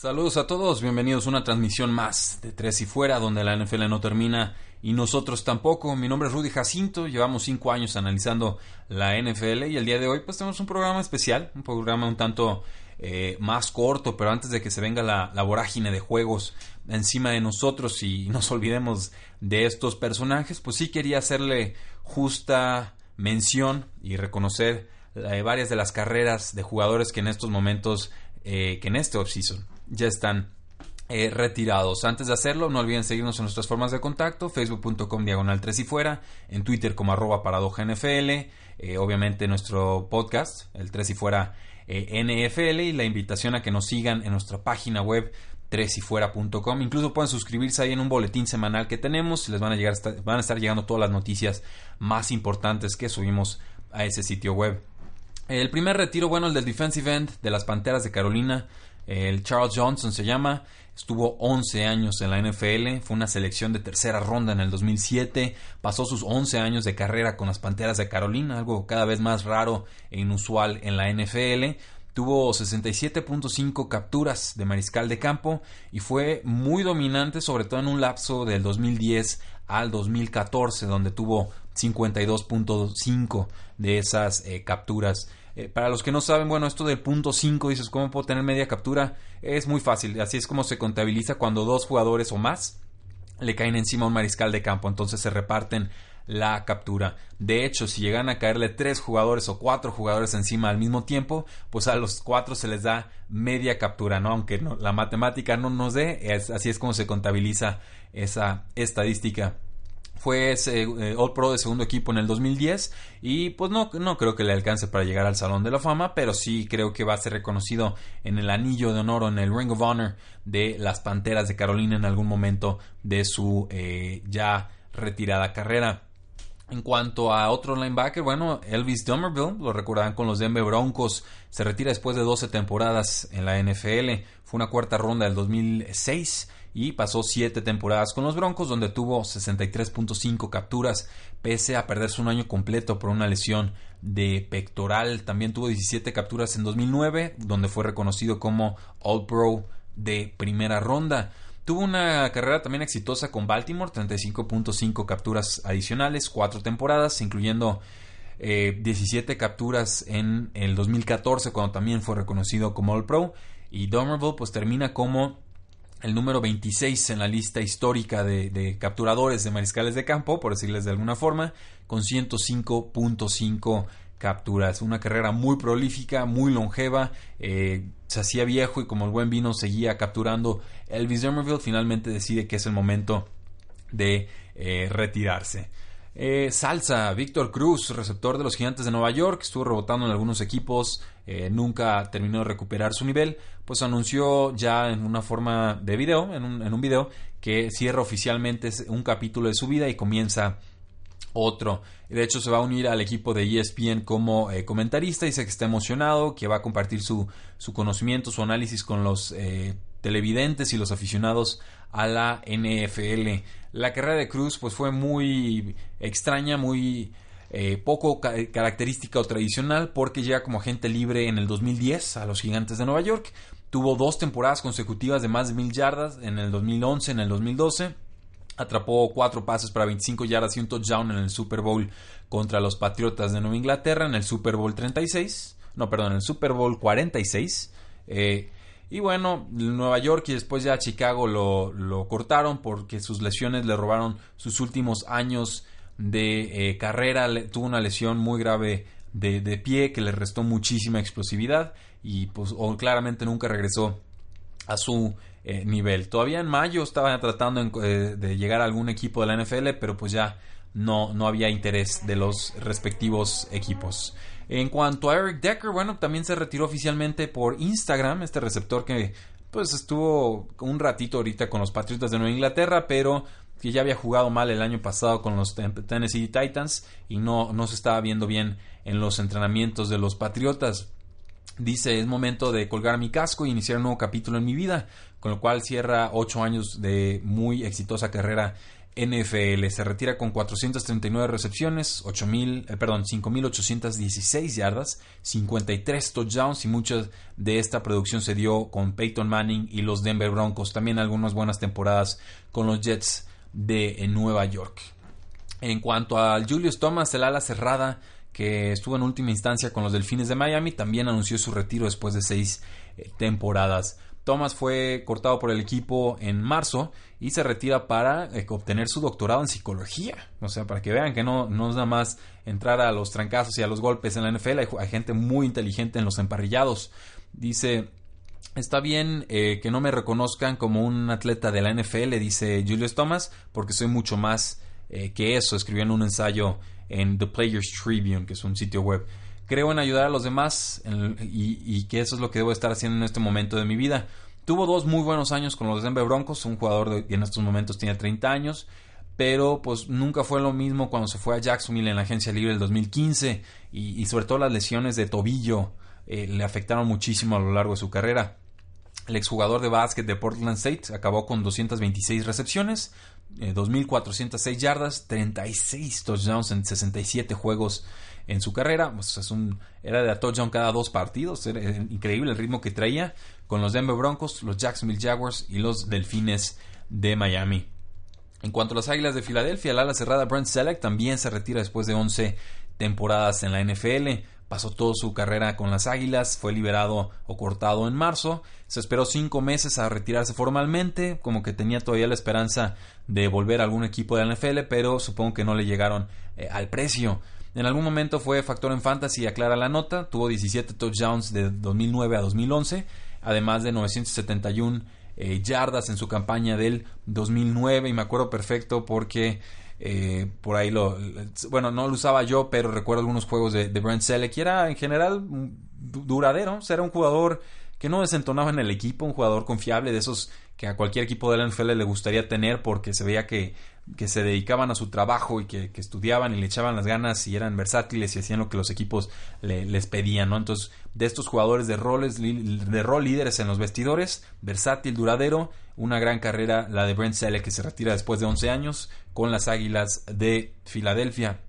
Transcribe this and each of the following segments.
Saludos a todos, bienvenidos a una transmisión más de Tres y Fuera, donde la NFL no termina y nosotros tampoco. Mi nombre es Rudy Jacinto, llevamos cinco años analizando la NFL y el día de hoy pues tenemos un programa especial, un programa un tanto eh, más corto, pero antes de que se venga la, vorágine de juegos encima de nosotros y nos olvidemos de estos personajes, pues sí quería hacerle justa mención y reconocer eh, varias de las carreras de jugadores que en estos momentos, eh, que en este offseason ya están eh, retirados. Antes de hacerlo, no olviden seguirnos en nuestras formas de contacto, facebook.com diagonal 3 y fuera, en Twitter como arroba paradoja NFL, eh, obviamente nuestro podcast, el 3 y fuera eh, NFL, y la invitación a que nos sigan en nuestra página web 3 y fuera.com. Incluso pueden suscribirse ahí en un boletín semanal que tenemos, les van a, llegar, van a estar llegando todas las noticias más importantes que subimos a ese sitio web. El primer retiro, bueno, el del defensive end de las Panteras de Carolina, el Charles Johnson se llama, estuvo 11 años en la NFL, fue una selección de tercera ronda en el 2007, pasó sus 11 años de carrera con las Panteras de Carolina, algo cada vez más raro e inusual en la NFL. Tuvo 67.5 capturas de mariscal de campo y fue muy dominante, sobre todo en un lapso del 2010 al 2014, donde tuvo 52.5 de esas eh, capturas. Eh, para los que no saben, bueno, esto del punto 5, dices, ¿cómo puedo tener media captura? Es muy fácil, así es como se contabiliza cuando dos jugadores o más le caen encima a un mariscal de campo, entonces se reparten la captura. De hecho, si llegan a caerle tres jugadores o cuatro jugadores encima al mismo tiempo, pues a los cuatro se les da media captura, ¿no? Aunque la matemática no nos dé, así es como se contabiliza esa estadística fue eh, All Pro de segundo equipo en el 2010 y pues no, no creo que le alcance para llegar al Salón de la Fama, pero sí creo que va a ser reconocido en el anillo de honor o en el Ring of Honor de las Panteras de Carolina en algún momento de su eh, ya retirada carrera. En cuanto a otro linebacker, bueno, Elvis Dummerville, lo recordarán con los Denver Broncos, se retira después de 12 temporadas en la NFL, fue una cuarta ronda del 2006 y pasó 7 temporadas con los Broncos donde tuvo 63.5 capturas pese a perderse un año completo por una lesión de pectoral. También tuvo 17 capturas en 2009 donde fue reconocido como All Pro de primera ronda. Tuvo una carrera también exitosa con Baltimore, 35.5 capturas adicionales, 4 temporadas, incluyendo 17 eh, capturas en el 2014 cuando también fue reconocido como All Pro. Y Domerville pues termina como el número 26 en la lista histórica de, capturadores de mariscales de campo, por decirles de alguna forma, con 105.5 capturas. Una carrera muy prolífica, muy longeva, eh, se hacía viejo y como el buen vino seguía capturando. Elvis Demerville finalmente decide que es el momento de eh, retirarse. Eh, salsa, Víctor Cruz, receptor de los Gigantes de Nueva York, estuvo rebotando en algunos equipos, eh, nunca terminó de recuperar su nivel, pues anunció ya en una forma de video, en un, video, que cierra oficialmente un capítulo de su vida y comienza otro. De hecho, se va a unir al equipo de ESPN como eh, comentarista. Dice que está emocionado, que va a compartir su, su conocimiento, su análisis con los televidentes y los aficionados a la NFL. La carrera de Cruz pues fue muy extraña, muy eh, poco característica o tradicional porque llega como agente libre en el 2010 a los Gigantes de Nueva York. Tuvo dos temporadas consecutivas de más de mil yardas en el 2011, en el 2012. Atrapó cuatro pases para 25 yardas y un touchdown en el Super Bowl contra los Patriotas de Nueva Inglaterra en el Super Bowl 36. No, perdón, en el Super Bowl 46. Eh, y bueno, Nueva York y después ya Chicago lo, lo cortaron porque sus lesiones le robaron sus últimos años de eh, carrera. tuvo una lesión muy grave de, de, pie que le restó muchísima explosividad y pues claramente nunca regresó a su eh, nivel. Todavía en mayo estaba tratando eh, de llegar a algún equipo de la NFL, pero pues ya no, no había interés de los respectivos equipos. En cuanto a Eric Decker, bueno, también se retiró oficialmente por Instagram, este receptor que pues estuvo un ratito ahorita con los Patriotas de Nueva Inglaterra, pero que ya había jugado mal el año pasado con los Tennessee Titans y no, no se estaba viendo bien en los entrenamientos de los Patriotas. Dice, es momento de colgar mi casco e iniciar un nuevo capítulo en mi vida, con lo cual cierra ocho años de muy exitosa carrera NFL. Se retira con 439 recepciones, 8,000, eh, perdón, 5.816 yardas, 53 touchdowns y mucha de esta producción se dio con Peyton Manning y los Denver Broncos. También algunas buenas temporadas con los Jets de Nueva York. En cuanto al Julius Thomas, el ala cerrada que estuvo en última instancia con los Delfines de Miami, también anunció su retiro después de seis eh, temporadas. Thomas fue cortado por el equipo en marzo y se retira para eh, obtener su doctorado en psicología. O sea, para que vean que no, no es nada más entrar a los trancazos y a los golpes en la NFL, hay, gente muy inteligente en los emparrillados. Dice, Está bien eh, que no me reconozcan como un atleta de la NFL, dice Julius Thomas, porque soy mucho más que eso. Escribió en un ensayo en The Players Tribune, que es un sitio web. Creo en ayudar a los demás y, que eso es lo que debo estar haciendo en este momento de mi vida. Tuvo dos muy buenos años con los Denver Broncos, un jugador que en estos momentos tiene 30 años, pero pues nunca fue lo mismo cuando se fue a Jacksonville en la agencia libre del 2015 y, sobre todo las lesiones de tobillo eh, le afectaron muchísimo a lo largo de su carrera. El exjugador de básquet de Portland State acabó con 226 recepciones, 2.406 eh, yardas, 36 touchdowns en 67 juegos en su carrera. Pues era de touchdown cada dos partidos. Era increíble el ritmo que traía con los Denver Broncos, los Jacksonville Jaguars y los Delfines de Miami. En cuanto a las Águilas de Filadelfia, el ala cerrada Brent Selleck también se retira después de 11 temporadas en la NFL pasó toda su carrera con las Águilas, fue liberado o cortado en marzo, se esperó cinco meses a retirarse formalmente, como que tenía todavía la esperanza de volver a algún equipo de la NFL, pero supongo que no le llegaron eh, al precio. En algún momento fue factor en fantasy, aclara la nota, tuvo 17 touchdowns de 2009 a 2011, además de 971 eh, yardas en su campaña del 2009 y me acuerdo perfecto porque eh, por ahí lo. Bueno, no lo usaba yo, pero recuerdo algunos juegos de, de Brent Selleck y era en general duradero. O era un jugador que no desentonaba en el equipo, un jugador confiable de esos que a cualquier equipo de la NFL le gustaría tener porque se veía que, que se dedicaban a su trabajo y que, estudiaban y le echaban las ganas y eran versátiles y hacían lo que los equipos les pedían, ¿no? Entonces, de estos jugadores de roles, de rol líderes en los vestidores, versátil, duradero, una gran carrera la de Brent Selleck que se retira después de 11 años con las Águilas de Filadelfia.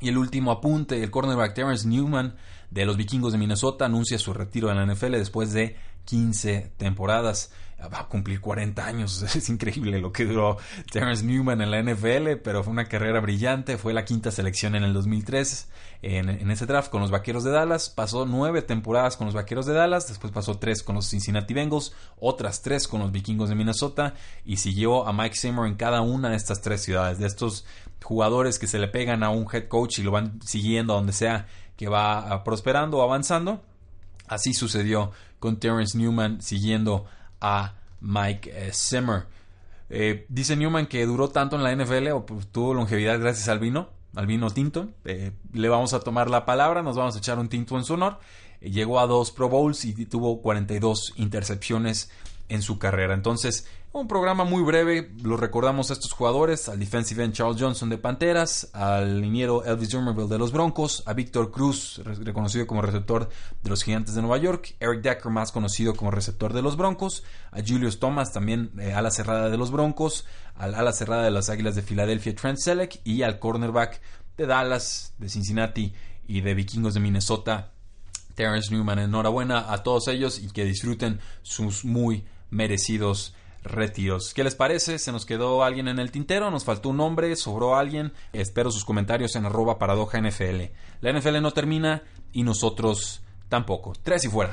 Y el último apunte, el cornerback Terrence Newman de los Vikingos de Minnesota anuncia su retiro en la NFL después de 15 temporadas. Va a cumplir 40 años. Es increíble lo que duró Terrence Newman en la NFL, pero fue una carrera brillante. Fue la quinta selección en el 2003 en, en ese draft con los Vaqueros de Dallas. Pasó nueve temporadas con los Vaqueros de Dallas. Después pasó tres con los Cincinnati Bengals. Otras tres con los Vikingos de Minnesota. Y siguió a Mike Zimmer en cada una de estas tres ciudades. De estos jugadores que se le pegan a un head coach y lo van siguiendo a donde sea que va prosperando o avanzando. Así sucedió con Terrence Newman siguiendo a Mike eh, Zimmer. Eh, dice Newman que duró tanto en la NFL o pues, tuvo longevidad gracias al vino, al vino tinto. Eh, le vamos a tomar la palabra, nos vamos a echar un tinto en su honor. llegó a dos Pro Bowls y tuvo 42 intercepciones en su carrera. Entonces, un programa muy breve, lo recordamos a estos jugadores, al defensive end Charles Johnson de Panteras, al liniero Elvis Dumerville de los Broncos, a Víctor Cruz, reconocido como receptor de los Gigantes de Nueva York, Eric Decker, más conocido como receptor de los Broncos, a Julius Thomas, también eh, ala cerrada de los Broncos, al ala cerrada de las Águilas de Filadelfia, Trent Selleck, y al cornerback de Dallas, de Cincinnati y de Vikingos de Minnesota, Terrence Newman. Enhorabuena a todos ellos y que disfruten sus muy merecidos retiros. ¿Qué les parece? ¿Se nos quedó alguien en el tintero? ¿Nos faltó un nombre? ¿Sobró alguien? Espero sus comentarios en arroba paradoja NFL. La NFL no termina y nosotros tampoco. Tres y fuera.